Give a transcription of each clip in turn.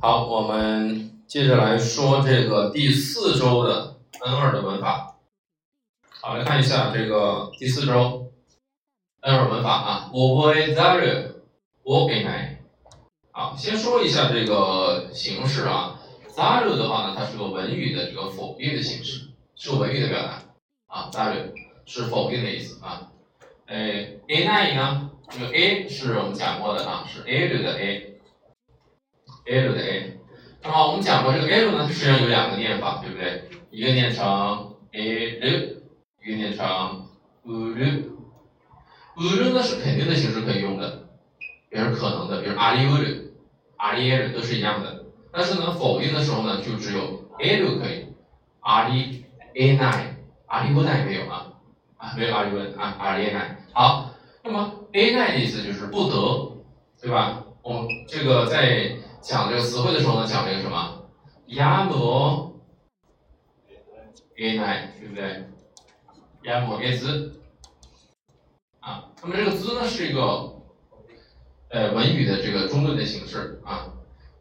好，我们接着来说这个第四周的 N 二的文法。好，来看一下这个第四周 N 二文法啊。我会在这，我给来。好，先说一下这个形式啊。在这的话呢，它是个文语的这个否定的形式，是个文语的表达啊。在这是否定的意思啊。哎，A 奈呢？这个 A 是我们讲过的啊，是 L 的 a A，L 的 A。那么我们讲过这个 L 呢，实际上有两个念法，对不对？一个念成 L，一个念成 Ul。Ul 呢是肯定的形式可以用的，也是可能的，比如阿里 Ul、阿里 L 都是一样的。但是呢，否定的时候呢，就只有 L 可以，阿里 A 奈，阿里 U 奈没有啊，啊没有阿里 U 啊，阿里 A 奈。好，那么 A 奈的意思就是不得，对吧？我们这个在讲这个词汇的时候呢，讲这个什么？亚摩 A 奈，对不对？亚摩 A 兹啊，那么这个兹呢是一个呃文语的这个中论的形式啊，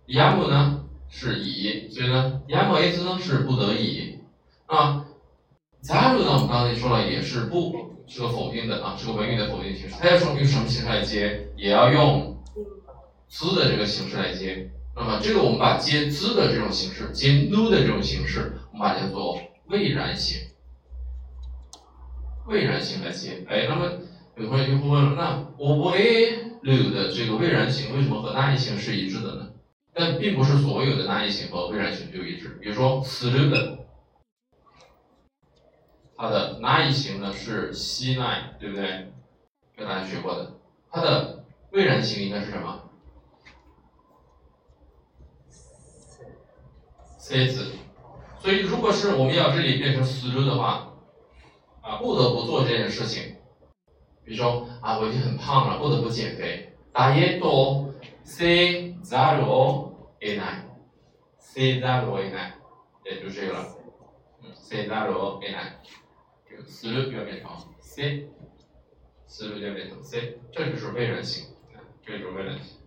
亚摩呢是以，所以呢亚摩 A 兹呢是不得已啊。加入呢，我们刚才说了，也是不。是个否定的啊，是个文语的否定形式。它要用用什么形式来接？也要用兹的这个形式来接。那么这个我们把接兹的这种形式，接 nu 的这种形式，我们把它叫做未然形。未然形来接。哎，那么有同学就会问了，那我 will 的这个未然形为什么和那一形是一致的呢？但并不是所有的那一形和未然形就一致。比如说 s l 的。它的那一形呢是西奈，对不对？跟大家学过的。它的未然形应该是什么？C 字。所以如果是我们要这里变成死路的话，啊，不得不做这件事情。比如说啊，我已经很胖了，不得不减肥。大爷多 C 加罗 A 奈，C 加罗 A 奈，也就这个了。嗯，C 加罗 A 奈。死了就要变成 C，死了就要变成 C，这就是未然形，这就是未然形。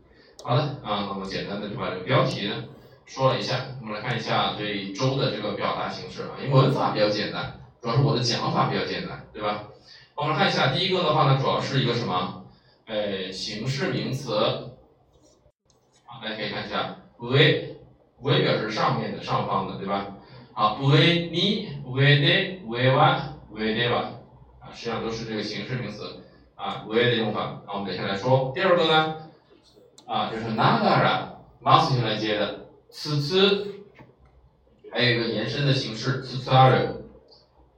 好的啊，那么简单的就把这个标题呢说了一下，我们来看一下这一周的这个表达形式啊，因为文法比较简单，主要是我的讲法比较简单，对吧？我们来看一下第一个的话呢，主要是一个什么？呃，形式名词。好，大家可以看一下，，we，we 表示上面的上方的，对吧？好，为你为的为完。为对吧？啊，实际上都是这个形式名词啊，，we 的用法。那我们等下来说。第二个呢，啊，就是 nagara，mas 型来接的，此次，还有一个延伸的形式，此次二人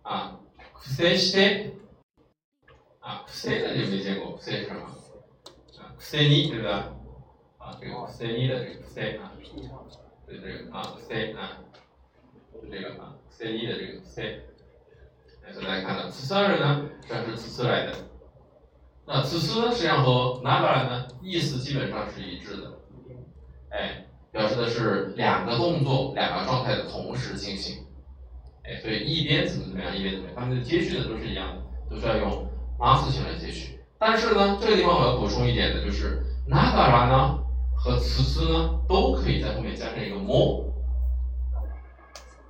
啊，kusei 啊，kusei 的就没见过，kusei 是什么？啊，kusei 你对不对？啊，这个 kusei 你的这个 kusei 啊，就这个啊，kusei 啊，就这个啊，kusei 你的这个 kusei。大家看到，此次二人呢，这是此次来的。那此次呢，实际上和拿过来呢，意思基本上是一致的。哎，表示的是两个动作、两个状态的同时进行。哎，所以一边怎么怎么样，一边怎么样，它们的接续呢都是一样的，都是要用 must 型来接续。但是呢，这个地方我要补充一点的就是，拿过来呢和此次呢都可以在后面加上一个 more。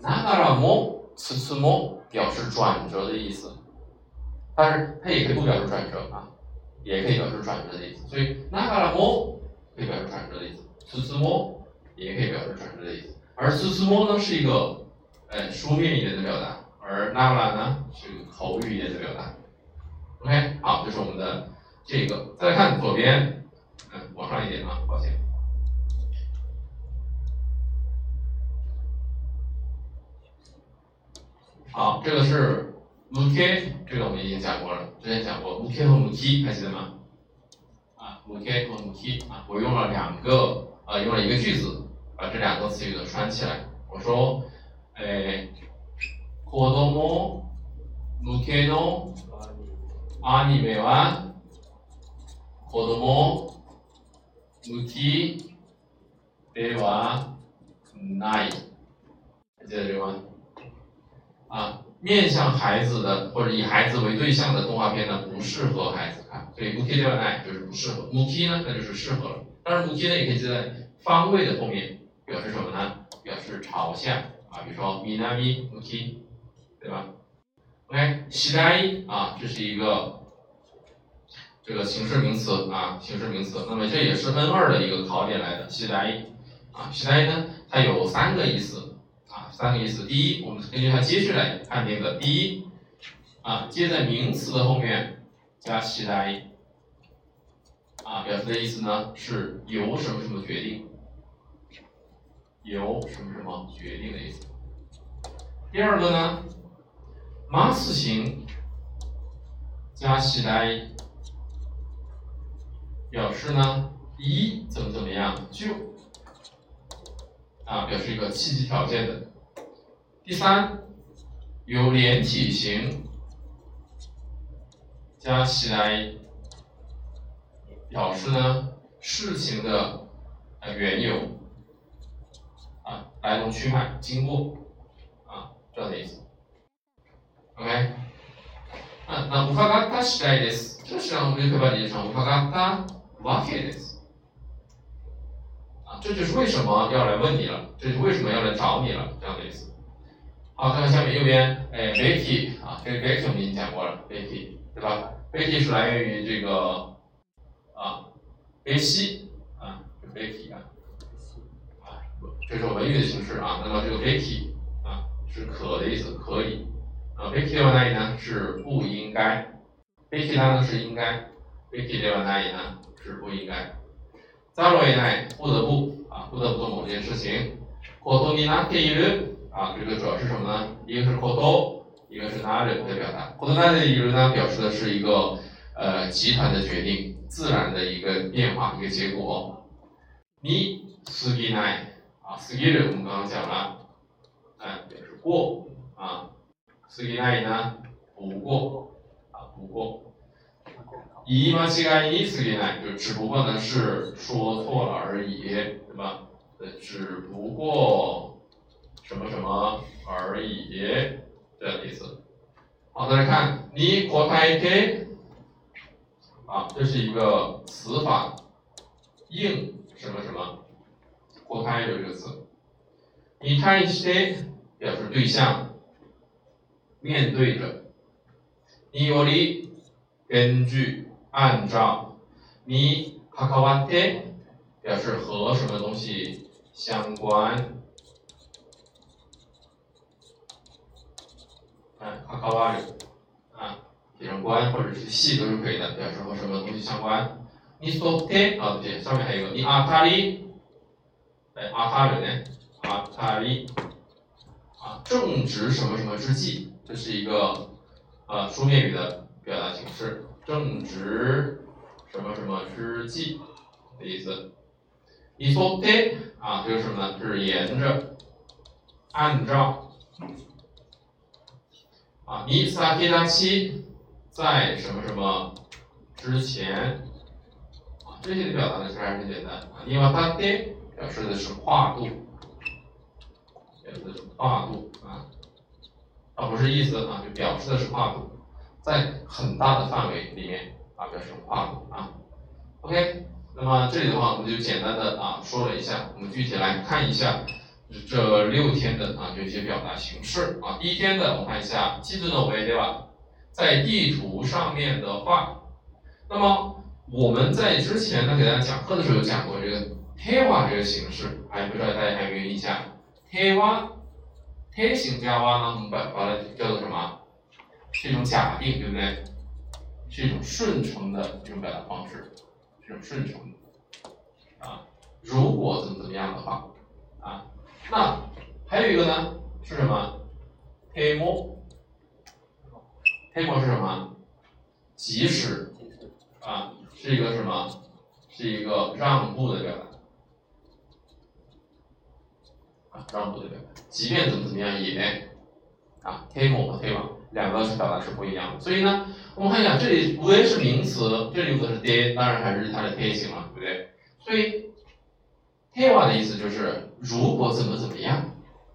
拿过来 more，此次 more。表示转折的意思，但是它也可以不表示转折啊，也可以表示转折的意思。所以那个了么可以表示转折的意思，斯斯么也可以表示转折的意思。而斯斯么呢是一个呃书面一点的表达，而那个了呢是一个口语一点的表达。OK，好，这是我们的这个。再来看左边，嗯，往上一点啊，抱歉。好，这个是 muke，这个我们已经讲过了，之前讲过 muke 和 muki，还记得吗？啊，muke 和 muki 啊，我用了两个，啊，用了一个句子，把这两个词语都串起来。我说，诶，子供向けのアニメは子供向きではない。还记得这个吗？啊，面向孩子的或者以孩子为对象的动画片呢，不适合孩子看，所以 muki 对吧？哎，就是不适合。muki 呢，那就是适合了。当然，muki 呢也可以接在 方位的后面 表示什么呢？表示朝向啊，比如说 minami uki，对吧？OK，西来啊，这是一个这个形式名词啊，形式名词。那么这也是 N 二的一个考点来的。西来啊，西来呢，它有三个意思啊，三个意思。第一，我们根据它接续来判定的。第一啊，接在名词的后面加西来啊，表示的意思呢是由什么什么决定。由什么什么决定的意思。第二个呢，马斯型加起来表示呢一怎么怎么样就啊表示一个契机条件的。第三，由连体型加起来表示呢事情的缘由。来龙去脉、经过啊，这样的意思。OK，啊，那伺った次第です。这实际上我们就可以把理解成伺ったわけです。啊，这就是为什么要来问你了，这是为什么要来找你了，这样的意思。好，看看下面右边，哎，Betty 啊，这个 Betty 我们已经讲过了，Betty 对吧？Betty 是来源于这个啊，贝西啊，Betty 啊。 这是文语的形式啊，那么这个 “beki” 啊是可的意思，可以啊，“beki” 的外语呢是不应该，“beki” 它呢是应该，“beki” 的外语呢是不应该。再落一奈不得不啊，不得不做某件事情。ことになっている啊，这个主要是什么呢？一个是こと，一个是なる的表达。ことなっている呢，表示的是一个呃集团的决定，自然的一个变化，一个结果。你過ぎない。 啊，过ぎる我们刚刚讲了，哎，表示过啊，过ぎない呢，不过啊，不过。言い間違いに過ぎない，就只不过呢是说错了而已，对吧？呃，只不过什么什么而已，这样的意思。好，再来看你答えて，啊，这是一个词法，应什么什么。 答える这个词，に対して表示对象，面对着。により根据按照，に関わって表示和什么东西相关。哎，関わる啊，写成关或者是系都是可以的，表示和什么东西相关。に沿って啊，对，上面还有一个に当たり。 哎，阿他人呢？阿他利啊，正值什么什么之际，这是一个呃书面语的表达形式。正值什么什么之际的意思。你说对啊，这个什么呢？是沿着，按照啊。你撒皮达七在什么什么之前啊？这些表达呢，其实还是很简单啊。你把它对。表示的是跨度，表示的是跨度啊，啊不是意思啊，就表示的是跨度，在很大的范围里面啊，表示跨度啊。OK，那么这里的话，我们就简单的啊说了一下，我们具体来看一下这六天的啊这些表达形式啊。第一天的，我看一下地图的维对吧，在地图上面的话，那么我们在之前呢给大家讲课的时候有讲过这个。贴瓦这个形式，还不知道大家还有没有印象？贴瓦，贴形加瓦呢，我们把把它叫做什么？是一种假定，对不对？是一种顺承的一种表达方式，是一种顺承啊。如果怎么怎么样的话啊，那还有一个呢，是什么？贴膜，贴膜是什么？即使啊，是一个什么？是一个让步的表达。让步对不对？即便怎么怎么样也啊，take 和 take 两个是表达是不一样的。所以呢，我们看一下这里无 a 是名词，这里用的是 day，当然还是它的 take 型了，对不对？所以 take 的意思就是如果怎么怎么样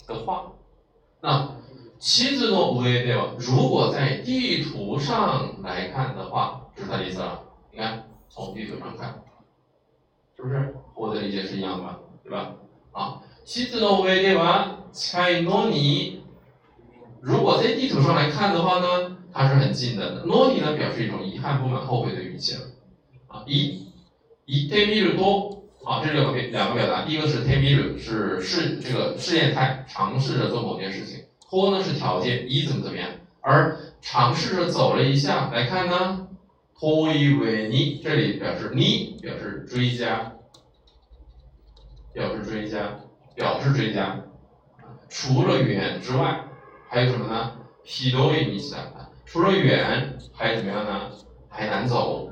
的话，那妻子诺无 a 对吧？如果在地图上来看的话，就是它的意思了。你看从地图上看，是不是我的理解是一样的？吧对吧？啊，地図の上では近いのに，如果在地图上来看的话呢，它是很近的。のに呢表示一种遗憾、不满、后悔的语气了。啊，一，一てみると，好，这里有个两个表达，第一个是 te miru 是试这个试验态，尝试着做某件事情。to 呢是条件，一怎么怎么样，而尝试着走了一下来看呢。托伊维尼，这里表示尼，表示追加，表示追加， 表示追加。除了远之外，还有什么呢？皮多伊尼西达，除了远，还怎么样呢？还难走，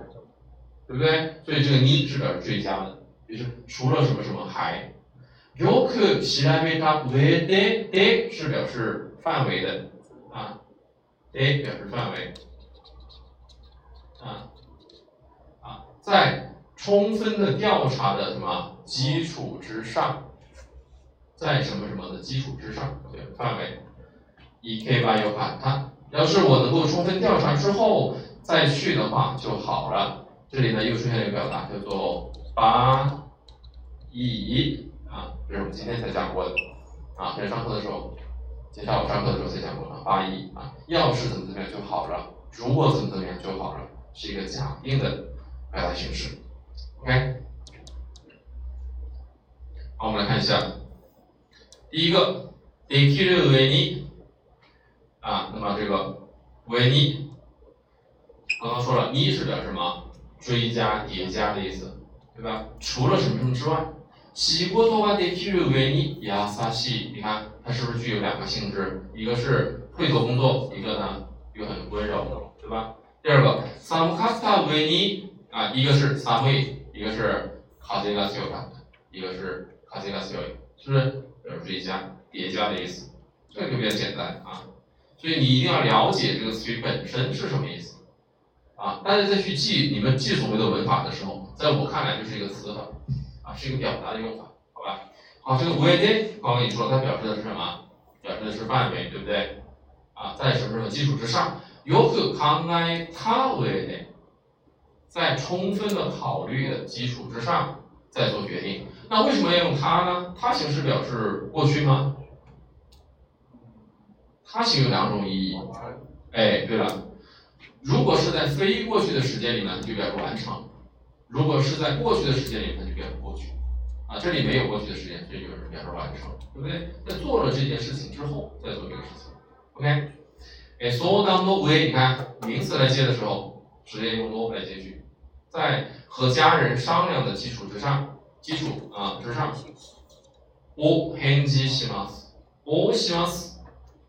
对不对？所以这个尼是表示追加的，就是除了什么什么还。よく調べた上でで是表示范围的啊，で表示范围。啊啊，在充分的调查的什么基础之上， 在什么什么的基础之上，对范围。以 K 八 U 卡，它要是我能够充分调查之后再去的话就好了。这里呢又出现一个表达，叫做八一啊，这是我们今天才讲过的啊，在上课的时候，今天下午上课的时候才讲过的八一啊，要是怎么怎么样就好了，如果怎么怎么样就好了。是一个假定的表达形式，OK。好，我们来看一下，第一个できる上に啊，那么这个上に，刚刚说了，に是表示什么？追加、叠加的意思，对吧？除了什么什么之外，仕事ができる上に優しい，你看它是不是具有两个性质？一个是会做工作，一个呢又很温柔，对吧？第二个，some casta 为尼啊，一个是 some，一个是 kazega s i o 一个是 kazega s i o 是不是？ 呃，追加、叠加的意思，这个就比较简单啊。所以你一定要了解这个词语本身是什么意思啊。大家再去记你们记所谓的文法的时候，在我看来就是一个词法啊，是一个表达的用法，好吧？好，这个 w e d 刚刚你说它表示的是什么？表示的是范围，对不对？啊，在什么什么基础之上。よく考えた上で，在充分的考虑的基础之上再做决定。 那为什么要用它呢？它形式表示过去吗？它形有两种意义。哎，对了，如果是在非过去的时间里呢，就表示完成；如果是在过去的时间里，它就表示过去。啊，这里没有过去的时间，这就是表示完成，对不对？在做了这件事情之后再做这个事情。OK。哎，所当中为你看名词来接的时候，直接用 no 来接句，在和家人商量的基础之上，基础啊之上，我返事します。我します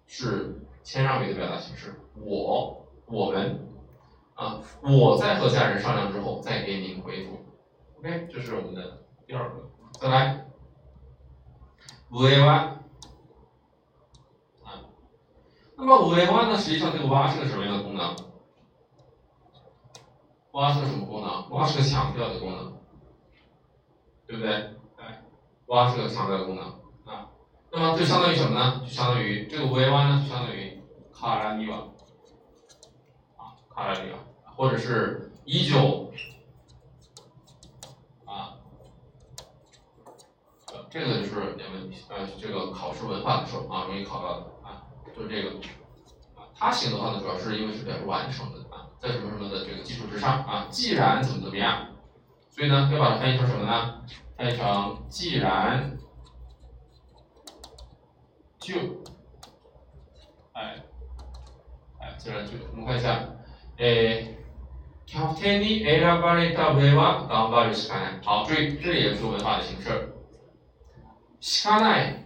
是谦让语的表达形式。我我们啊，我在和家人商量之后再给您回复。OK，这是我们的第二个。再来，上は。那么五 A 弯呢？实际上这个蛙是个什么样的功能？蛙是个什么功能？蛙是个强调的功能， 对不对？哎，蛙是个强调的功能啊。那么就相当于什么呢？就相当于这个五 A 弯呢，就相当于卡拉尼瓦啊，卡拉尼瓦，或者是一九啊，这个就是你们呃这个考试文化的时候啊容易考到的啊。就是这个啊，它行的话呢，主要是因为是表示完成的啊，在什么什么的这个基础之上啊，既然怎么怎么样，所以呢，要把它翻译成什么呢？翻译成既然就，哎，哎，既然就，我们看一下，诶，キャプテンに選ばれた上は頑張るしかない。好，注意，这里也是文法的形式，しかない。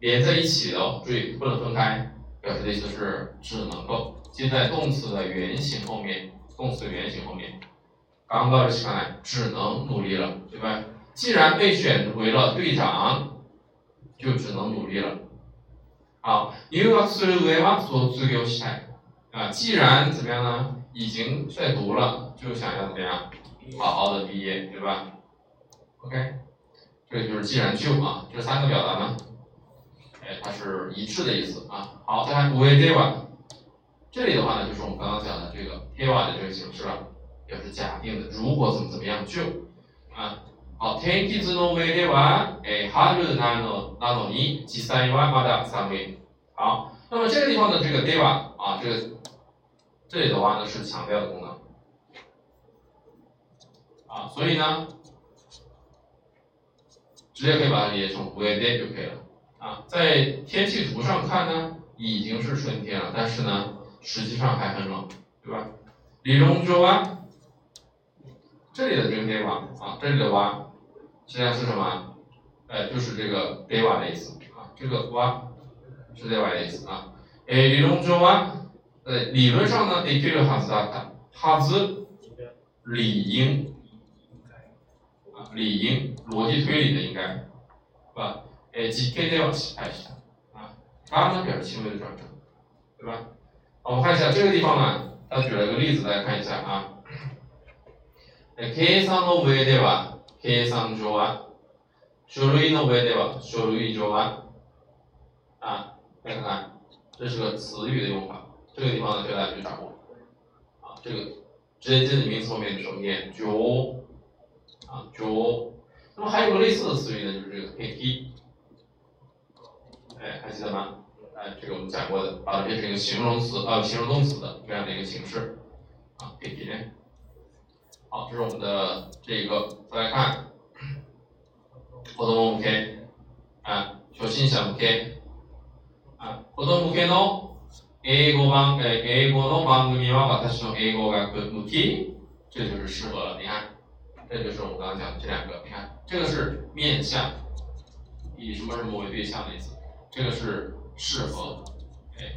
连在一起的哦，注意不能分开，表示的意思是只能够接在动词的原形后面，动词的原形后面。 刚刚的起来，只能努力了，对吧？既然被选为了队长，就只能努力了。好，留学する上は卒業したい。啊，既然怎么样呢？已经在读了，就想要怎么样？好好的毕业，对吧？OK，这个就是既然就啊，这三个表达呢。它是一致的意思啊。好，再看 we d e a 这里的话呢，就是我们刚刚讲的这个 deva 的这个形式了， 表示假定的，如果怎么怎么样就啊 好，天気図の上では、え春なのなのに実際はまだ寒い。好，那么这个地方的这个では啊，这个这里的话呢是强调的功能啊，所以呢，直接可以把它理解成上で就可以了啊。在天气图上看呢，已经是春天了，但是呢，实际上还很冷，对吧？理论上は 这里的这个では啊，这里的は。实际上是什么？呃，就是这个 d 瓦的意思啊，这个哇是 d 瓦的意思啊。诶，理论中啊，呃，理论上呢，得对着哈兹啊，哈兹理应啊，理应逻辑推理的应该，是吧？诶，几 K 对瓦是开始啊，它呢表示轻微的转折，对吧？我们看一下这个地方呢，他举了一个例子，大家看一下啊。 诶，計算の上では計算上は、書類の上では書類上は、啊，来看看，这是个词语的用法，这个地方呢，需要大家去掌握。啊，这个直接接在名词后面怎么念？就啊，就。那么还有个类似的词语呢，就是这个 kiki。哎，还记得吗？哎，这个我们讲过的，把它变成一个形容词呃形容动词的这样的一个形式。啊，kiki 呢？ 好，这是我们的这一个，再来看，子供向け啊，初心者向け啊，子供向けの英語番え英語の番組は私の英語学向き，这就是适合了。你看，这就是我们刚刚讲的这两个，你看，这个是面向，以什么什么为对象的意思，这个是适合，哎，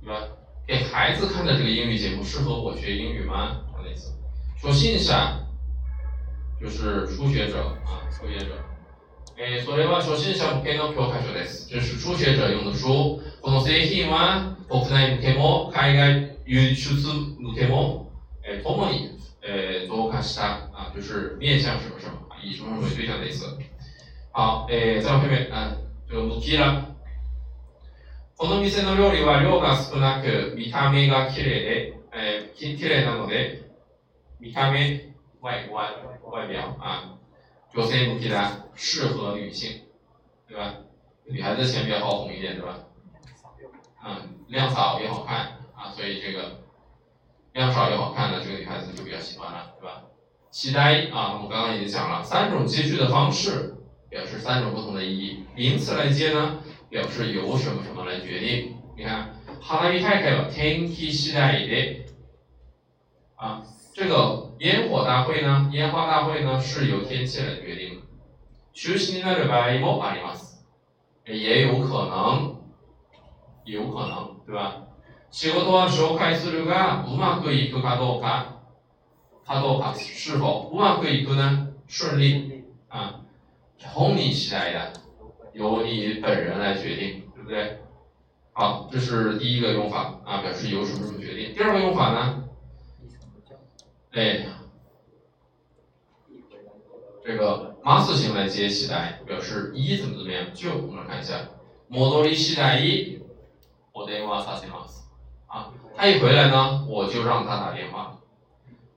对吧？给孩子看的这个英语节目适合我学英语吗？ 初心者就是初学者啊，初学者。えーそれは初心者向けの教科書です。这是初学者用的书。この製品は国内向けも海外輸出向けも、えともに、えー増加した啊，就是面向什么什么，以什么什么为对象的意思。好，えー再往下面啊，这个向きら。この店の料理は量が少なく見た目が綺麗で、えー、綺麗なので。米咖啡外观外表啊，女性向き的，适合女性，对吧？女孩子钱比较好哄一点，对吧？嗯，量少又好看啊，所以这个量少又好看的这个女孩子就比较喜欢了，对吧？期待啊，我们刚刚已经讲了三种接句的方式，表示三种不同的意义。名词来接呢，表示由什么什么来决定。你看，花火大会は天気次第で啊。 这个烟火大会呢，烟花大会呢是由天气来决定的。中止になる場合もあります。也有可能，有可能，对吧？仕事は紹介するがうまくいくかどうか、かどうか是否うまくいく呢？顺利啊，本人次第的，由你本人来决定，对不对？好，这是第一个用法啊，表示由什么什么决定。第二个用法呢？ 哎，这个马斯型来接期待，表示一怎么怎么样？就我们来看一下，モドリ期待一，我電話させます。啊，他一回来呢，我就让他打电话。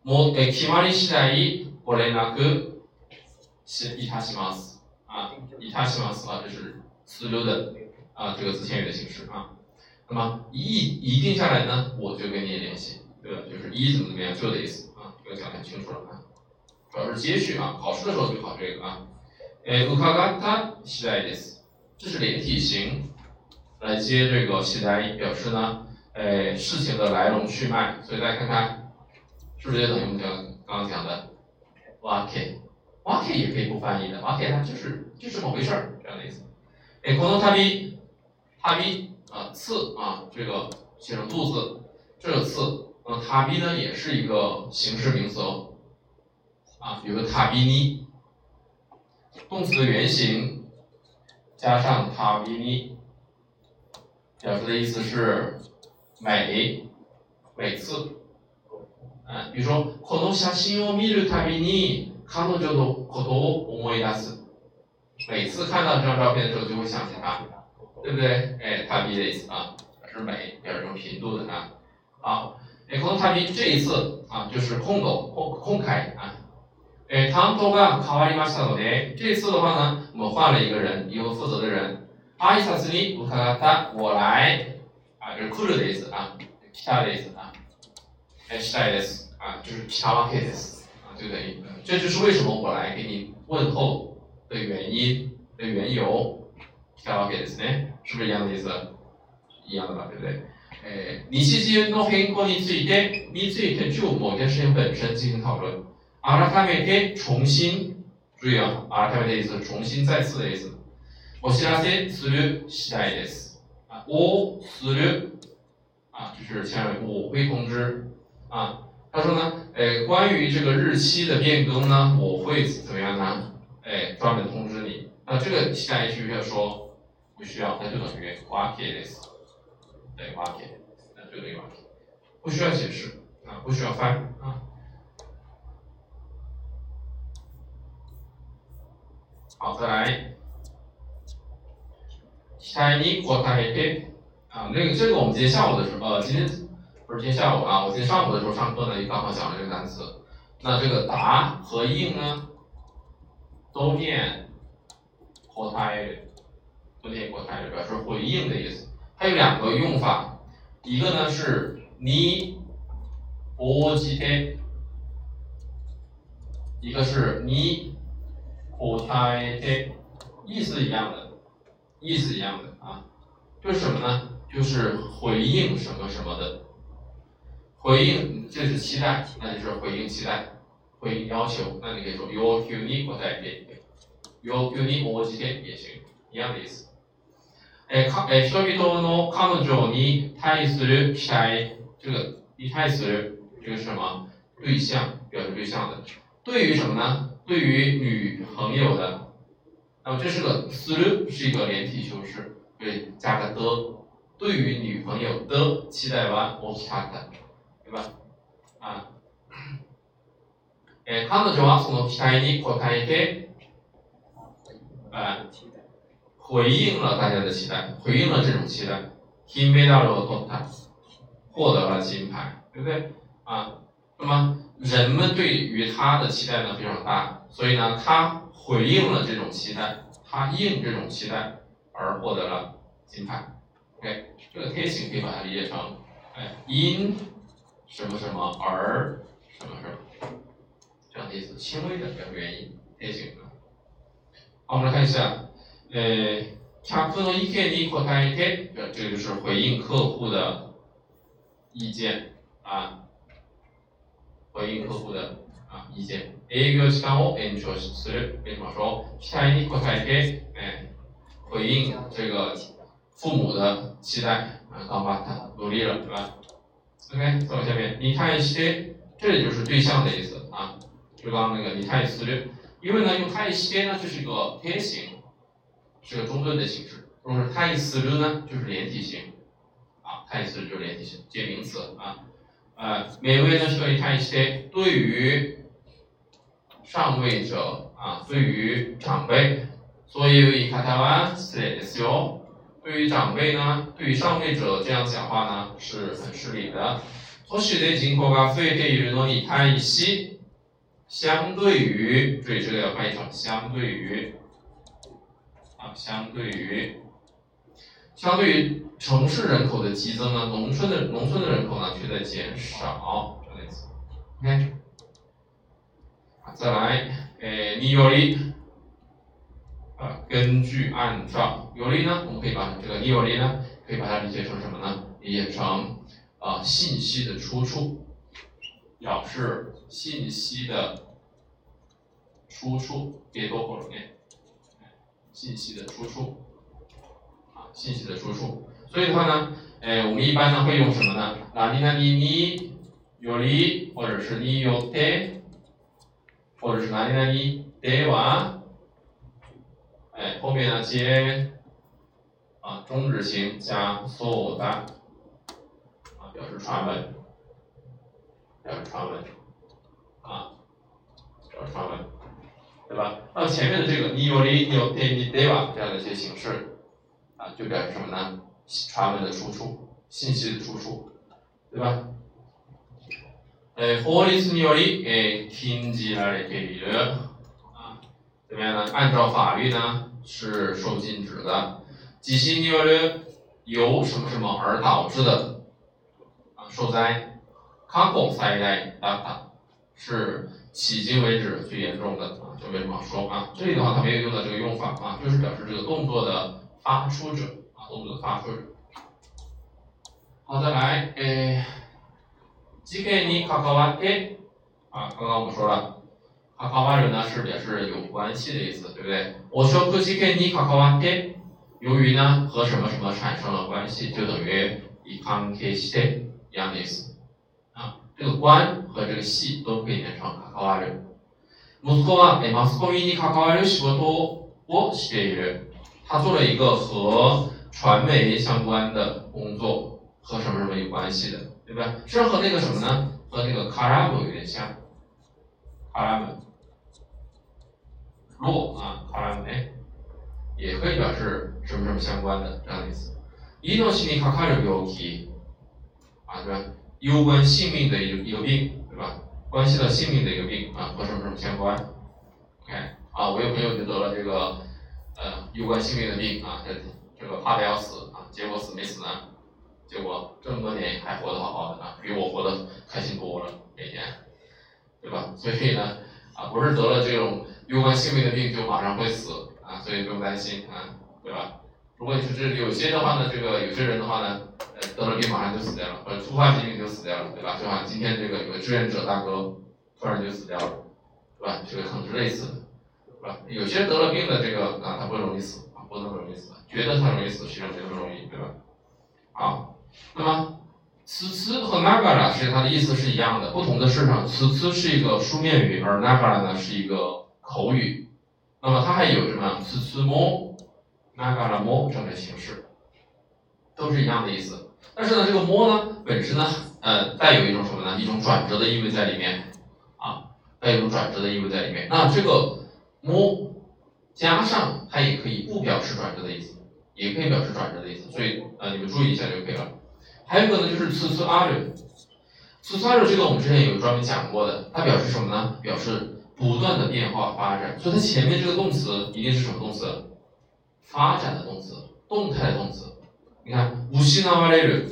モえ決まり次第、ご連絡しいたします。啊，いたします啊，这是词流的啊这个自谦语的形式啊。那么一一定下来呢，我就跟你联系，对吧？就是一怎么怎么样就的意思。 这个讲很清楚了啊，主要是接续啊，考试的时候就考这个啊。哎，うかがった次第です。这是连体型来接这个期待，表示呢，哎，事情的来龙去脉。所以大家看看，是不是就等于我们讲刚刚讲的わけ？わけ也可以不翻译的，わけ它就是就这么回事儿这样的意思。哎，この旅、旅啊，刺啊，这个写成肚子，这个刺。 那么塔比呢，也是一个形式名词哦，啊，有个塔比尼，动词的原形加上塔比尼，表示的意思是每每次，啊，比如说この写真を見るたびに彼女のことを思い出す，每次看到这张照片的时候就会想起她，对不对？哎，塔比的意思啊，是每表示这种频度的啊，好。 えこの旅这一次啊，就是空斗空空开啊， 哎，担当が変わりましたので、这次的话呢，我们换了一个人，一个负责的人。挨拶に伺った我来啊，就是来る的意思啊，来た的意思啊，哎，したいです啊，就是来たわけです啊，就等于，这就是为什么我来给你问候的原因的缘由。来たわけですね，是不是一样的意思？一样的吧，对不对？ 哎，日時の変更についてについて就某件事情本身进行讨论。改めて重新，注意啊，改めて意思重新再次的意思。お知らせする次第です。啊，我する啊，就是前面我会通知啊。他说呢，哎，关于这个日期的变更呢，我会怎么样呢？哎，专门通知你。那这个下一句要说不需要，那就等于わけです。 对，わけ，那就等于わけ，不需要解释啊，不需要翻啊。好，再来。期待你过答え啊，那个这个我们今天下午的时候，呃，今天不是今天下午啊，我今天上午的时候上课呢，也刚好讲了这个单词。那这个答和应呢，都念过答え都念过答え表示回应的意思。 它有两个用法，一个呢是你応じて，一个是你答えて，意思一样的。意思一样的啊，就是什么呢？就是回应什么什么的，回应这是期待，那就是回应期待，回应要求，那你可以说要求に答えて，要求に応じて也行，一样的意思。 えかえ人々の彼女に対する期待，这个に対する这个是什么对象，表示对象的，对于什么呢？对于女朋友的。那么这是个する是一个连体修饰，对，加个的，对于女朋友的期待は大きかった，对吧？啊，え、彼女はその期待に応えて，啊， 回应了大家的期待，回应了这种期待，金メダルを取った，获得了金牌，对不对？啊，那么人们对于他的期待呢非常大，所以呢他。回应了这种期待，他应这种期待而获得了金牌。OK，这个贴形可以把它理解成，哎，因什么什么而什么什么这样的意思，轻微的表示原因，贴形啊。好，我们来看一下， 呃，客の意見に答えて，这个就是回应客户的意见啊，回应客户的。啊，意见。営業時間を延長する。为什么说期待に応えて，哎，回应这个父母的期待啊，頑張った，努力了，对吧？OK，走下面，你太して，这里就是对象的意思啊，就刚刚那个你太する，因为呢用太して呢，这是一个偏形， 是个中顿的形式。如果是太する呢，就是连体型，啊，太する就是连体型，接名词啊。呃，每位呢需要一太して对于上位者啊，对于长辈，所以有一卡塔湾失礼ですよ。对于长辈呢，对于上位者这样讲话呢，是很失礼的。都市的人口が増えているのに対し、相对于，注意这个要翻译成相对于， 啊，相对于，相对于城市人口的激增呢，农村的农村的人口呢却在减少，这个意思，OK。再来，诶，你有利，啊，根据按照有利呢，我们可以把这个你有利呢，可以把它理解成什么呢？理解成啊，信息的出处，表示信息的出处，别多口容念，信息的出处，啊，信息的出处。所以的话呢，诶，我们一般呢会用什么呢？哪里哪里你有理，或者是你有的。或者是哪里哪里では，哎，后面呢接啊中止型加そうだ，啊表示传闻，表示传闻，啊表示传闻， 对吧？那前面的这个你有理你有对你では这样的一些形式，啊就表示什么呢？传闻的出处，信息的出处，对吧？ 呃，法律によりえ禁じられている啊，怎么样呢？按照法律呢是受禁止的。地震による由什么什么而导致的啊受灾，過去最大だった是迄今为止最严重的啊， 就为什么说啊？这里的话它没有用到这个用法啊，就是表示这个动作的发出者啊，动作的发出者。好，再来，诶，事件に関わって啊，刚刚我们说了，関わる呢是表示有关系的意思，对不对？我说不事件に関わって由于呢和什么什么产生了关系，就等于以関係して一样的意思啊。这个关和这个系都可以变成関わる。 息子はマスコミに関わる仕事をしている。他做了一个和传媒相关的工作，和什么什么有关系的，对吧？是和那个什么呢？和那个 karam 有点像，karam，落啊，karam 哎。也可以表示什么什么相关的这样的意思。命に関わる病気啊，对吧？攸关性命的一个一个病，对吧？ 关系到性命的一个病啊，和什么什么相关？OK 啊，我有朋友就得了这个呃攸关性命的病啊，这这个怕的要死啊，结果死没死呢？结果这么多年还活得好好的啊，比我活得开心多了每年，对吧？所以呢啊，不是得了这种攸关性命的病就马上会死。啊，所以不用担心啊，对吧？如果就是有些的话呢，这个有些人的话呢，呃，得了病马上就死掉了，或者突发疾病就死掉了，对吧？就好像今天这个有个志愿者大哥突然就死掉了，对吧？这个可能是类似的，对吧？有些得了病的这个啊，他不容易死啊，不那么容易死，觉得他容易死，实际上没那么容易，对吧？好，那么此词和 nagara 实际上它的意思是一样的，不同的是呢，此词是一个书面语，而 nagara 呢是一个口语。那么它还有什么“つつも”“ ながらも”这样的形式，都是一样的意思。但是呢，这个“も”呢本身呢，呃，带有一种什么呢？一种转折的意味在里面啊，带有一种转折的意味在里面。那这个“も”加上它也可以不表示转折的意思，也可以表示转折的意思。所以呃，你们注意一下就可以了。还有一个呢，就是“つつある”，“つつある”这个我们之前有专门讲过的，它表示什么呢？表示。不断的变化发展，所以它前面这个动词一定是什么动词？ 发展的动词，动态的动词。你看，无西那瓦雷鲁，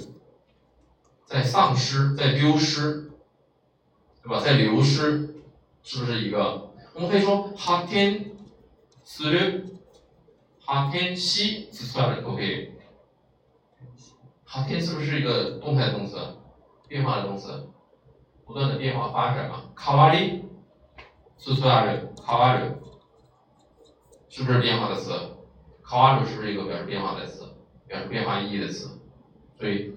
在丧失，在丢失，对吧？在流失，是不是一个？我们可以说哈天斯鲁，哈天西是算了，可不可以？哈天是不是一个动态的动词？变化的动词，不断的变化发展嘛？卡瓦里。是苏亚人卡瓦人，是不是变化的词？卡瓦人是不是一个表示变化的词，表示变化意义的词？所以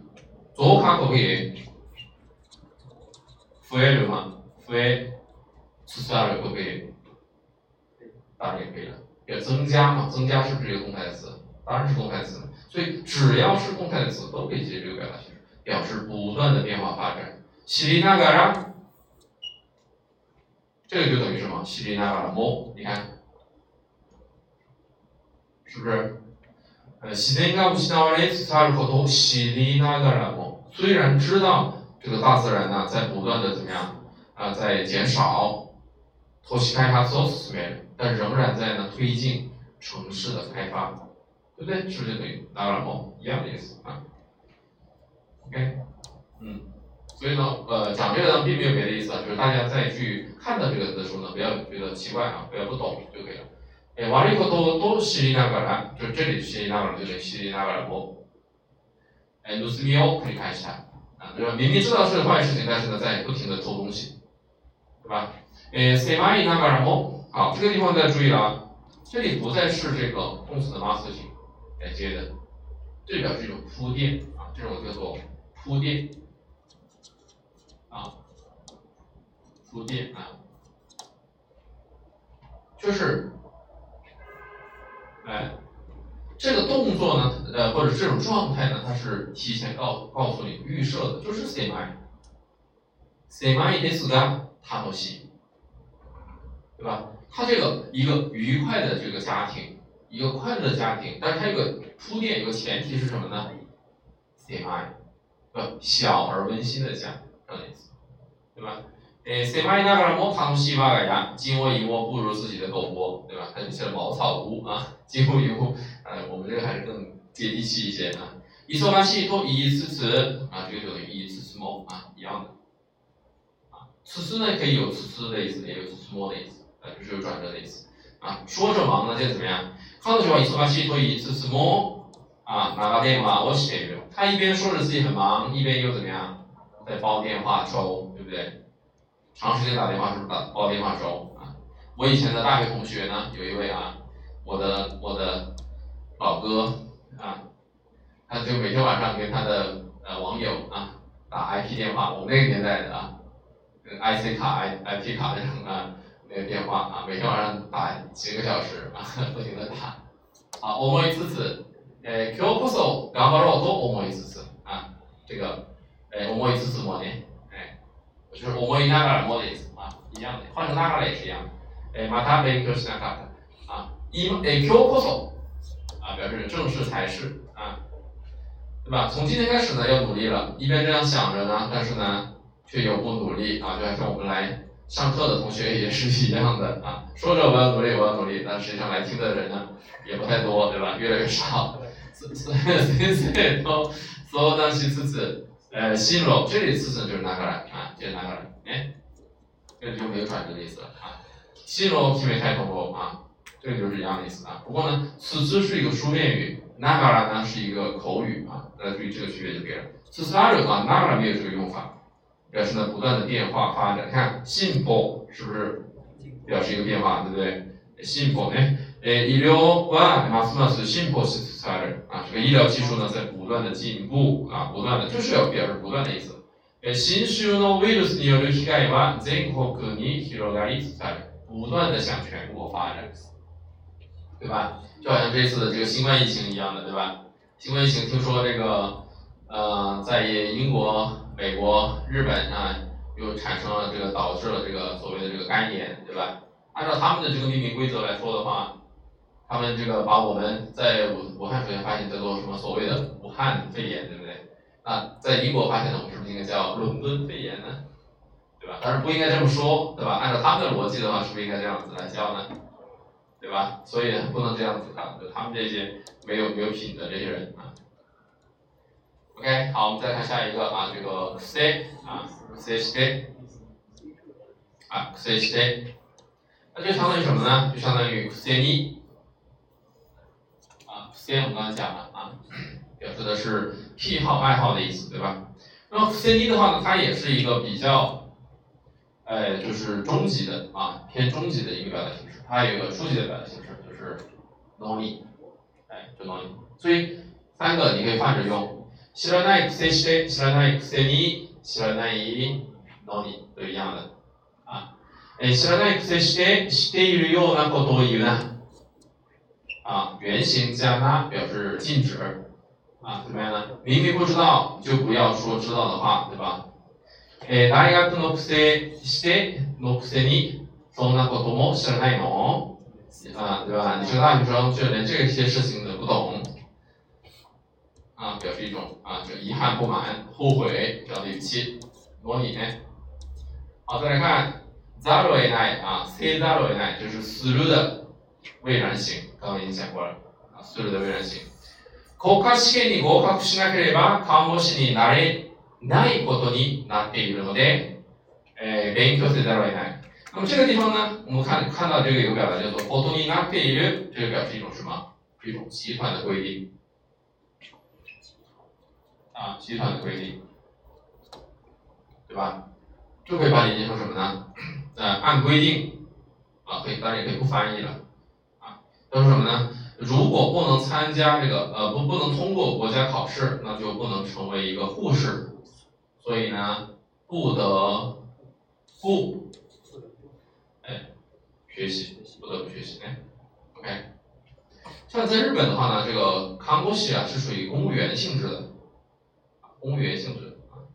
左卡可不可以？复 A 人吗？复 A 是苏亚人可不可以？当然也可以了，要增加嘛？增加是不是一个动态词？当然是动态词。所以只要是动态词都可以接这个表达形式，表示不断的变化发展。西里那个啦。这个就等于什么？西里那嘎拉莫，你看，是不是？呃，西里那乌西那瓦雷斯塔尔口头西里那嘎拉莫，虽然知道这个大自然呢在不断的怎么样啊，在减少，托西开发措施面，但仍然在呢推进城市的开发，对不对？是不是就等于那嘎拉莫一样的意思啊？OK，嗯。所以呢，呃，讲这个呢，并没有别的意思啊，就是大家再去看到这个词的时候呢，不要觉得奇怪啊，不要不懂就可以了。哎，瓦里克多多西里那个啦，就这里西里那个就等于西里那个不？哎，努斯米奥可以看一下啊，对吧？明明知道是坏事情，但是呢，在不停的偷东西，对吧？哎，塞马伊那个然后，好，这个地方再注意了啊，这里不再是这个动词的 master 型来接的，这表示一种铺垫啊，这种叫做铺垫。啊，铺垫啊，就是，哎，这个动作呢，呃，或者这种状态呢，它是提前告告诉你预设的，就是 say my，say my this ga 他都行，对吧？他这个一个愉快的这个家庭，一个快乐的家庭，但是它有个铺垫，有个前提是什么呢？say my，呃，小而温馨的家。对吧吧？诶，狭いながらも楽しい我が家，金窝银窝不如自己的狗窝，对吧？它就写了茅草屋啊，金屋银屋，呃，我们这个还是更接地气一些啊。忙しいと言いつつ啊，这个就言いつつも啊一样的啊，つつ呢可以有つつ的意思，也有つつも的意思，啊，就是有转折的意思啊。说着忙呢，就怎么样？彼女は忙しいと言いつつも啊，長電話をしている。他一边说着自己很忙，一边又怎么样，在煲电话粥，对不对？ 长时间打电话是不是打煲电话粥啊？我以前的大学同学呢，有一位啊，我的我的老哥啊，他就每天晚上跟他的呃网友啊打 IP 电话，我们那个年代的啊，跟 IC 卡、I IP 卡那种啊那个电话啊，每天晚上打几个小时啊，不停的打。好，思いつつ、え今日こそ頑張ろうと思いつつ啊，这个え思いつつもね。 就是思いながらも的意思啊，一样的，换成ながら也是一样的。えまた勉強しなかった啊，今え今日こそ啊，表示正是才是啊，对吧？从今天开始呢，要努力了。一边这样想着呢，但是呢，却又不努力啊，就好像我们来上课的同学也是一样的啊，说着我要努力，我要努力，但实际上来听的人呢，也不太多，对吧？越来越少。所所以都所当西次次。 呃，新罗这里词就是哪个来啊？就是哪个来？哎，这就没有转折的意思了啊。新罗前面开头过啊，这个就是一样的意思啊。不过呢，此次是一个书面语，哪个来呢是一个口语啊。大家注意这个区别就可以了。此词阿惹啊，哪个来没有这个用法，表示呢不断的变化发展。看信波是不是表示一个变化，对不对？信波呢？诶，医療はますます進歩しつつある啊，这个医疗技术呢在不断的进步啊，不断的就是要表示不断的意思。诶，新種のウイルスによる被害は全国に広がりつつある，不断的向全国发展，对吧？就好像这次的这个新冠疫情一样的，对吧？新冠疫情听说这个呃，在英国、美国、日本啊，又产生了这个导致了这个所谓的这个肝炎，对吧？按照他们的这个命名规则来说的话。 他们这个把我们在武武汉首先发现叫做什么所谓的武汉肺炎，对不对？那在英国发现的，我们是不是应该叫伦敦肺炎呢？对吧？当然不应该这么说，对吧？按照他们的逻辑的话，是不是应该这样子来叫呢？对吧？所以不能这样子看，就他们这些没有没有品的这些人啊。OK，好，我们再看下一个啊，这个 C 啊，CHC 啊，CHC，那就相当于什么呢？就相当于 C N E。先我们刚才讲了啊，表示的是癖好、爱好的意思，对吧？那么 C D 的话呢，它也是一个比较，哎，就是中级的啊，偏中级的一个表达形式。它有一个初级的表达形式，就是 no need，哎，就 no need。所以三个你可以换着用，知らないくせして、知らないくせに、知らない no need 都一样的啊。哎，知らないくせして、知っているようなことを言うな。 啊，原形加那表示禁止，啊，怎么样呢？明明不知道就不要说知道的话，对吧？え、大学のくせしてのくせにそんなことも知らないの？啊，对吧？你是个大学生，却连这些事情都不懂，啊，表示一种啊，这遗憾、不满、后悔这样的语气。模拟，好，再来看ざるを得ない啊，せざるを得ない就是する的。未然形， 刚刚已经讲过了啊，する的未然形。国家試験に合格しなければ看護師になれないことになっているので、えー、勉強せざるを得ない。那么这个地方呢，我们看看到这个有表达叫做“ことになっている”，这个表示一种什么？一种集团的规定啊，集团的规定，对吧？就可以把理解成什么呢？呃，按规定啊，可以，当然也可以不翻译了。他说什么呢？如果不能参加这个，呃，不不能通过国家考试，那就不能成为一个护士。所以呢，不得不，哎，学习，不得不学习，哎，OK。像在日本的话呢，这个看护师啊是属于公务员性质的，公务员性质啊，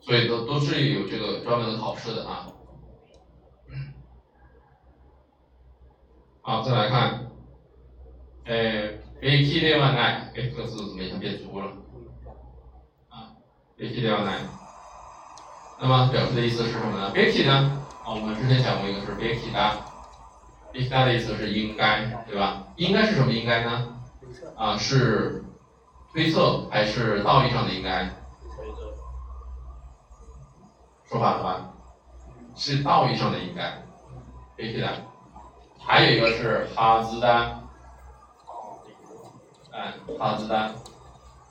所以都都是有这个专门的考试的啊。好，再来看，诶，A K 的话呢，哎，这个字怎么变粗了？啊，A K 的话呢，那么表示的意思是什么呢？Becky 呢？啊，我们之前讲过一个是 Becky 的，Becky 的意思是应该，对吧？应该是什么应该呢？啊，是推测还是道义上的应该？说反了吧？是道义上的应该，Becky 的。还有一个是哈兹的，哎，哈兹的，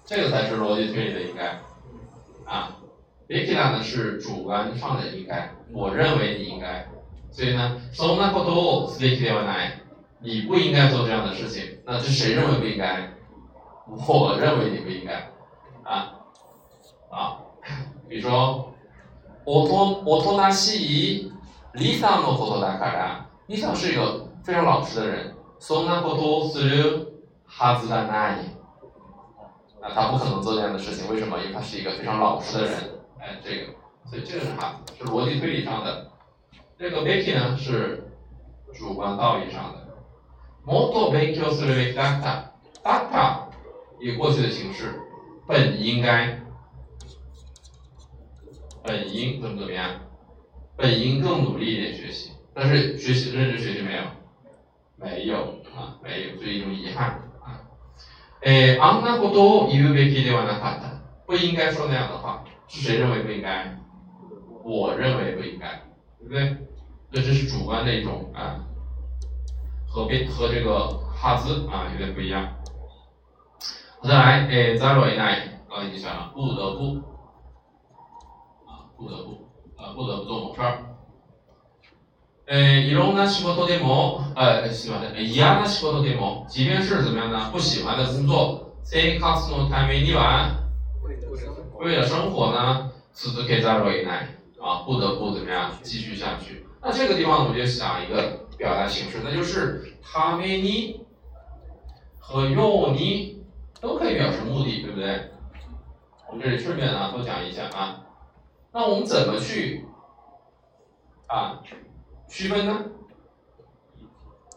这个才是逻辑推理的应该，啊。ベキラ呢是主观上的应该，我认为你应该，所以呢，そんなことをすべきではない，你不应该做这样的事情，那是谁认为不应该？我认为你不应该，啊啊，比如说，おとおとなしいリサのことだから、 リサ是一个非常老实的人，そんなことをするはずがない，啊，他不可能做这样的事情，为什么？因为他是一个非常老实的人。哎，这个，所以这个是哈，是逻辑推理上的。这个 Becky 呢是主观道义上的。もっと勉強するべきだった。だった，一个过去的形式，本应该，本应怎么怎么样？本应更努力一点学习， 但是学习认真学习没有？没有啊，没有，所以一种遗憾啊。え、あんなことを言うべきではなかった。不应该说那样的话。是谁认为不应该？我认为不应该，对不对？所以这是主观的一种啊，和别和这个哈兹啊有点不一样。再来，哎，再来一代，刚才已经讲了，不得不啊，不得不啊，不得不做某事儿。 え、いろんな仕事でも、呃，すみません、嫌な仕事でも、即便是怎么样呢？不喜欢的工作、生活のためには。为了生活呢，此次可以再落一奈啊，不得不怎么样继续下去。那这个地方我们就想一个表达形式，那就是他们你和用你都可以表示目的，对不对？我们这里顺便啊多讲一下啊。那我们怎么去啊 区分呢？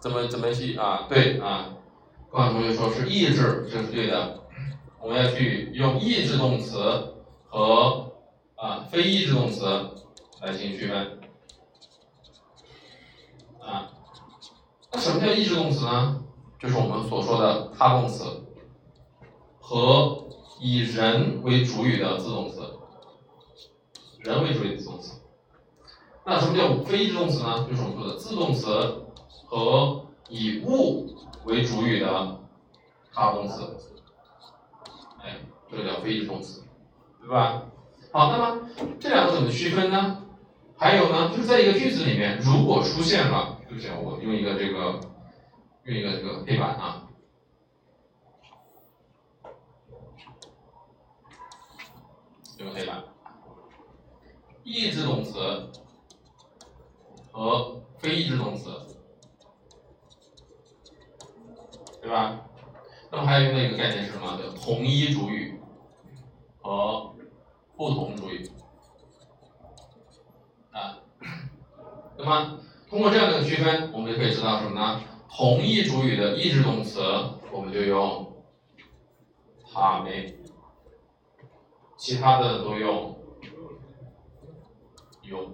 怎么怎么去啊？对啊，刚才同学说是意志，这是对的。我们要去用意志动词。和啊非意志动词来进行区分啊，那什么叫意志动词呢？就是我们所说的他动词和以人为主语的自动词，人为主语的自动词。那什么叫非意志动词呢？就是我们说的自动词和以物为主语的他动词，哎，这个叫非意志动词。对吧？好，那么这两个怎么区分呢？还有呢，就是在一个句子里面，如果出现了，对不起，我用一个这个，用一个这个黑板啊，用黑板，意志动词和非意志动词，对吧？那么还有那个概念是什么？叫同一主语和不同主语啊，那么通过这样的区分，我们就可以知道什么呢？同一主语的意志动词，我们就用他们，其他的都用有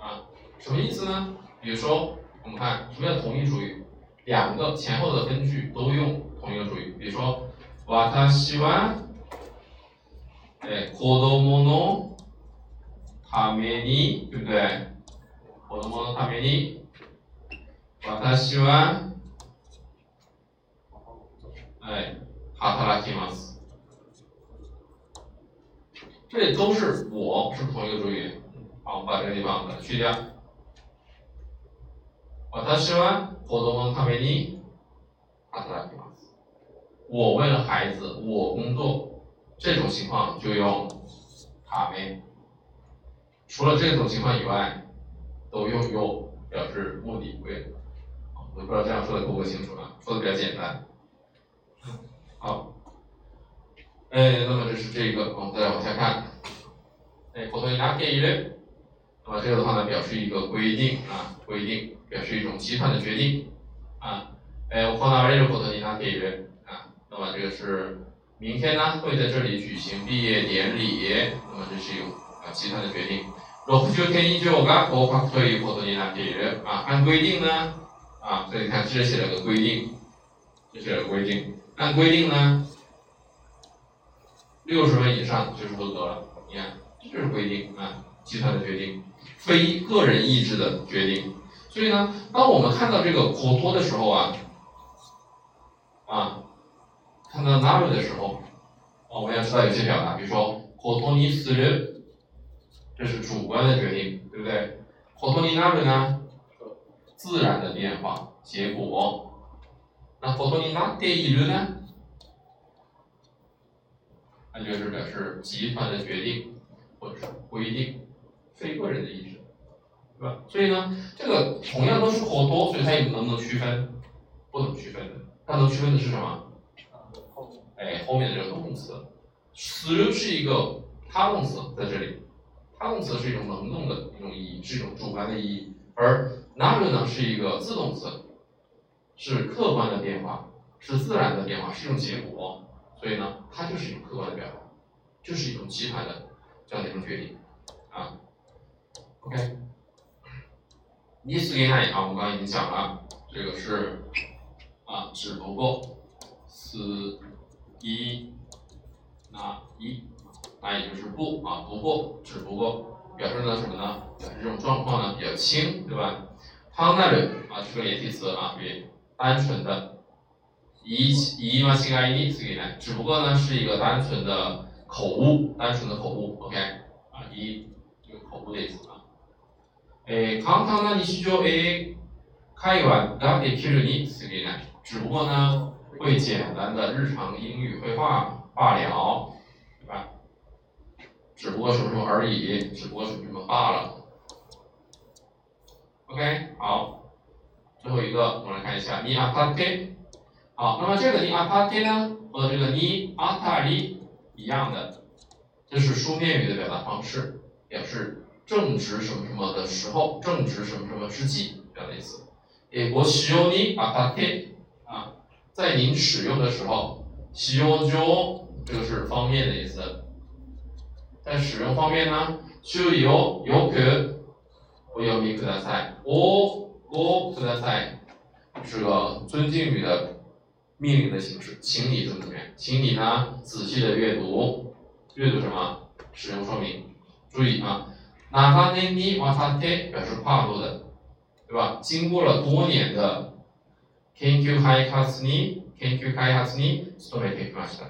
啊，什么意思呢？比如说，我们看什么叫同义主语？两个前后的分句都用同一个主语，比如说，私はえ子供のために、对不对？子供のために、私は、はい、働きます。这里都是我，是不是同一个主语？ 好，我们把这个地方去掉。私は子供のために働きます。我为了孩子，我工作。这种情况就用他们，除了这种情况以外，都用 you 表示目的为。我不知道这样说的够不够清楚啊？说的比较简单。好，哎，那么这是这个，我们再往下看。哎，口头语拿给一类， 那么这个的话呢，表示一个规定啊，规定表示一种集团的决定啊。哎，我放到 A 的口头语拿给一类啊，那么这个是。 明天呢会在这里举行毕业典礼，那么这是一个啊集团的决定。60点以上が合格ということになっている。啊，按规定呢，啊，所以你看这写了个规定，这写了规定。按规定呢，六十分以上就是合格了。你看，这是规定啊，集团的决定， 非个人意志的决定。所以呢，当我们看到这个口托的时候啊，啊，看到 naru 的时候，啊，我们要知道有些表达，比如说口托尼斯人，这是主观的决定，对不对？口托尼 naru 呢，自然的变化结果。那口托尼 nate iru 呢，那就是表示集团的决定或者是规定，非个人的意志。对吧？所以呢，这个同样都是口多，所以它也能不能区分？不能区分的。它能区分的是什么？哎，后面的这个动词。，through 是一个他动词在这里，他动词是一种能动的一种意义，是一种主观的意义。而那个呢是一个自动词，是客观的变化，是自然的变化，是一种结果。所以呢，它就是一种客观的变化，就是一种集团的这样的一种决定。OK。你死给哪一行？我刚刚已经讲了，这个是啊，只不过死一那一，那也就是不啊，不过，只不过表示呢什么呢？表示这种状况呢比较轻，对吧？汤奈人啊，这个连体词啊，对，单纯的，一一嘛，心爱你死给哪？只不过呢是一个单纯的口误，单纯的口误，OK 啊，一这个口误的意思啊。诶，簡単な日常英会話ができるに過ぎない。只不过呢，会简单的日常英语会话罢了，对吧？只不过什么什么而已，只不过什么什么罢了。OK，好，最后一个我们来看一下你阿塔テ。好，那么这个你阿塔テ呢，和这个你阿塔里一样的，这是书面语的表达方式，表示。 正值什么什么的时候，正值什么什么之际，这样的意思。诶，我使用你阿塔テ啊，在您使用的时候，使用中这个是方面的意思。在使用方面呢，注意哦，よくお読みください。おおください是个尊敬语的命令的形式，请你怎么怎么样，请你呢仔细的阅读，阅读什么？使用说明，注意啊。 哪年にわたって表示跨度的，对吧？经过了多年的研究開発に研究開発に努めてきました。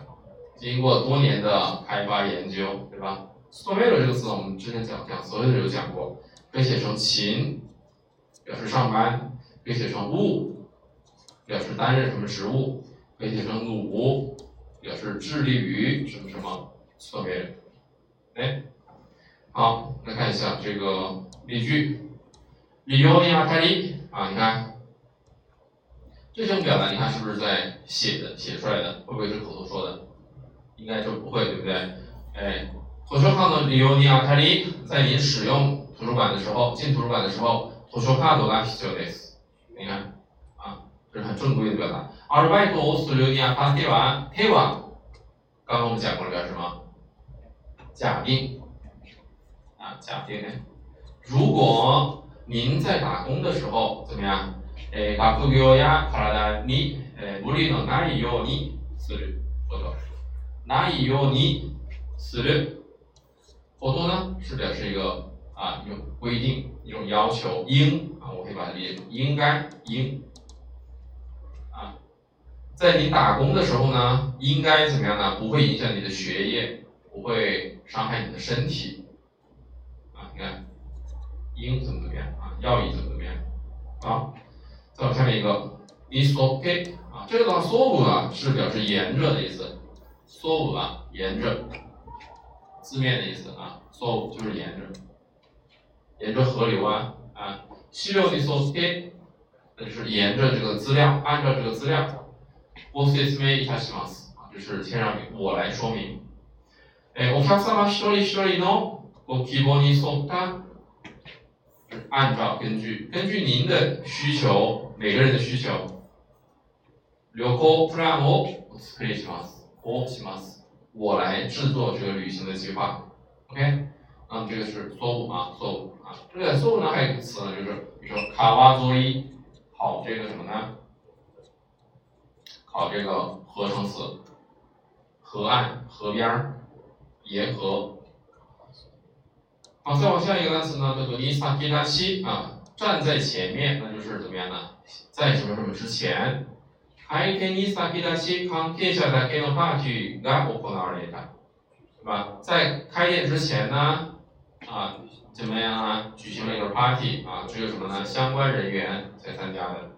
经过多年的开发研究，对吧？努める这个词我们之前讲讲所有的有讲过，可以写成勤，表示上班；可以写成务，表示担任什么职务；可以写成努，表示致力于什么什么。努める，哎。 好，来看一下这个例句。理由にあたり啊，你看这种表达，你看是不是在写的写出来的？会不会是口头说的？应该就不会，对不对？哎，图书館の利用にあたり，在您使用图书馆的时候，进图书馆的时候，图書カードが必要です。你看啊，这是很正规的表達。アルバイトをするにあたっては、手は，刚刚我们讲过了，表示什么？假定。 假定呢？如果您在打工的时候怎么样？诶，学業や体に無理のないようにすること。ないようにする。活动呢是表示一个啊一种规定，一种要求，应啊，我可以把它理解成应该应啊，在你打工的时候呢，应该怎么样呢？不会影响你的学业，不会伤害你的身体。 你看，应怎么怎么样啊？要以怎么怎么样？好，再往下面一个，is OK 啊，这个的话，so 啊是表示沿着的意思，so 啊沿着，字面的意思啊，so 就是沿着，沿着河流啊啊，資料に沿って那就是沿着这个资料，按照这个资料，ご説明いたします。啊，就是先让我来说明。え、お客様一人一人の我希望你说他 按照根据根据您的需求，每个人的需求，旅行プランを作ります。 我します。我来制作这个旅行的计划。OK，那么这个是错误啊，错误啊。这个错误呢还有一个词呢，就是比如说卡哇佐伊，考这个什么呢？考这个合成词，河岸、河边儿、沿河。 好，再往下一个单词呢，叫做尼萨基达西啊，站在前面，那就是怎么样呢？在什么什么之前。開店に先立ち関係者だけのパーティーが行われた，对吧？在开店之前呢，啊，怎么样啊？举行了一个 party 啊，只有什么呢？相关人员才参加的。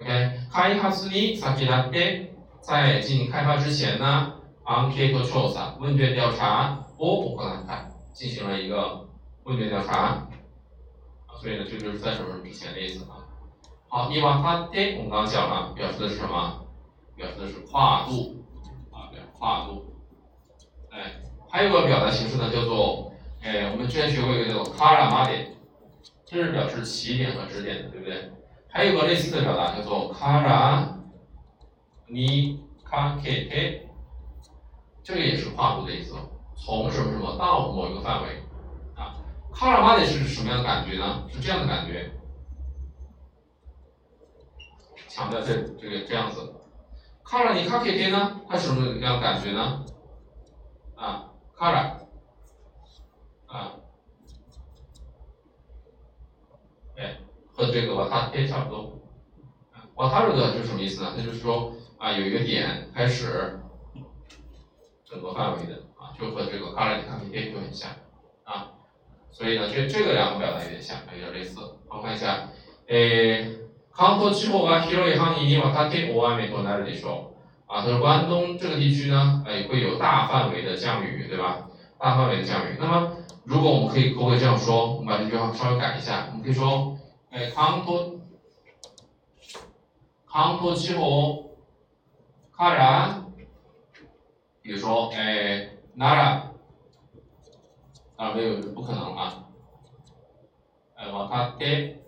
OK，開発に先立って，在进行开发之前呢，アンケート調査问卷调查を行った， 进行了一个问卷调查。所以呢，这就是在什么之前的意思啊。好，伊瓦他爹，我们刚讲了，表示的是什么？表示的是跨度啊，表，跨度。哎，还有个表达形式呢，叫做，哎，我们之前学过一个叫做 kara m a d 这是表示起点和支点的，对不对？还有个类似的表达叫做 kara ni kake，这个也是跨度的意思，从什么什么到某一个范围啊。kara m a d 是什么样的感觉呢？是这样的感觉。强调这这个这样子，卡拉尼卡 K K 呢，它是什么样的感觉呢？啊，卡拉，啊，哎，和这个瓦塔 K 差不多。瓦塔鲁的就是什么意思呢？那就是说啊，有一个点开始整个范围的，就和这个卡拉尼卡 K K 就很像啊。所以呢，这这个两个表达有点像，有点类似。我们看一下，诶。関東地方は広い範囲にわたって大雨となるでしょう。啊，他说关东这个地区呢，哎，会有大范围的降雨，对吧？大范围的降雨。那么，如果我们可以可不可以这样说？我们把这句话稍微改一下，我们可以说，哎，関東関東地方から，比如说，哎， 奈良，啊，没有，不可能啊，哎，わたって。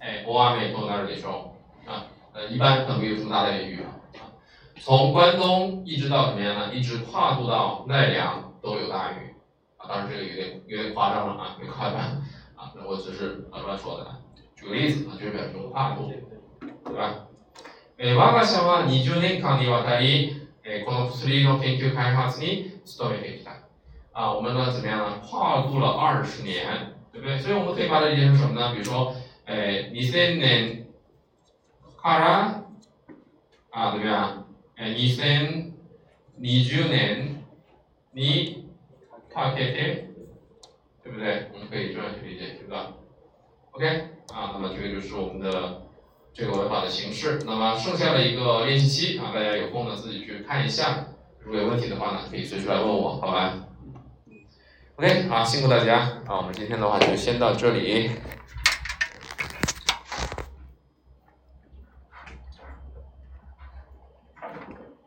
哎，大雨となるでしょう啊，呃，一般可能没有这么大的雨啊。从关东一直到怎么样呢？一直跨度到奈良都有大雨啊。当然这个有点有点夸张了啊，有点夸张啊，那我只是啊乱说的。举个例子啊，就是表示跨度，对吧？え我が社は20年間にわたり、 えこの薬の研究開発に努めてきた。啊，我们呢怎么样呢？跨度了二十年，对不对？所以我们可以把它理解成什么呢？比如说。えー、2000年からあ怎么样？えー、2020年にかけて，对不对？我们可以这样去理解，对吧？OK 啊，那么这个就是我们的 这个文法的形式。那么剩下的一个练习期啊，大家有空呢自己去看一下。如果有问题的话呢，可以随时来问我，好吧？OK 好，辛苦大家那，我们今天的话就先到这里。